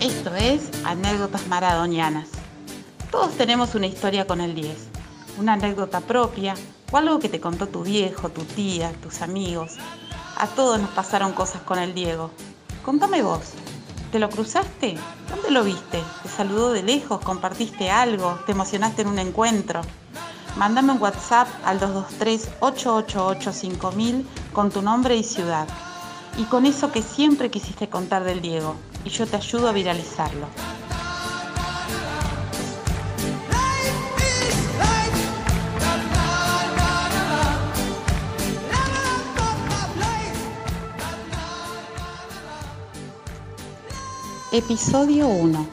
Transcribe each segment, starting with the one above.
Esto es Anécdotas Maradonianas. Todos tenemos una historia con el 10, una anécdota propia o algo que te contó tu viejo, tu tía, tus amigos. A todos nos pasaron cosas con el Diego. Contame vos, ¿te lo cruzaste? ¿Dónde lo viste? ¿Te saludó de lejos? ¿Compartiste algo? ¿Te emocionaste en un encuentro? Mándame un WhatsApp al 223-888-5000 con tu nombre y ciudad. Y con eso que siempre quisiste contar del Diego. Y yo te ayudo a viralizarlo. Episodio 1.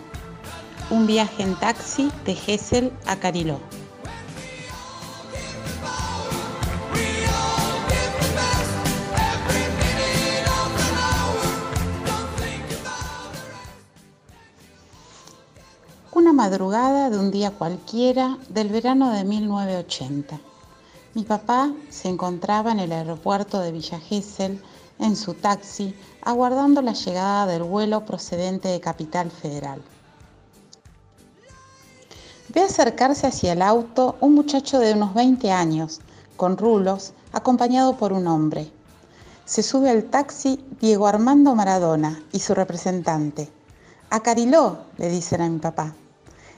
Un viaje en taxi de Gessel a Cariló. Una madrugada de un día cualquiera del verano de 1980. Mi papá se encontraba en el aeropuerto de Villa Gesell en su taxi, aguardando la llegada del vuelo procedente de Capital Federal. Ve acercarse hacia el auto un muchacho de unos 20 años, con rulos, acompañado por un hombre. Se sube al taxi Diego Armando Maradona y su representante. A Cariló, le dicen a mi papá.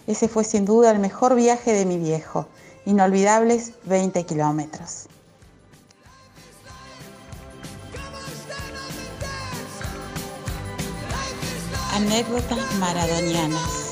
Ese fue sin duda el mejor viaje de mi viejo, inolvidables 20 kilómetros. Anécdotas maradonianas.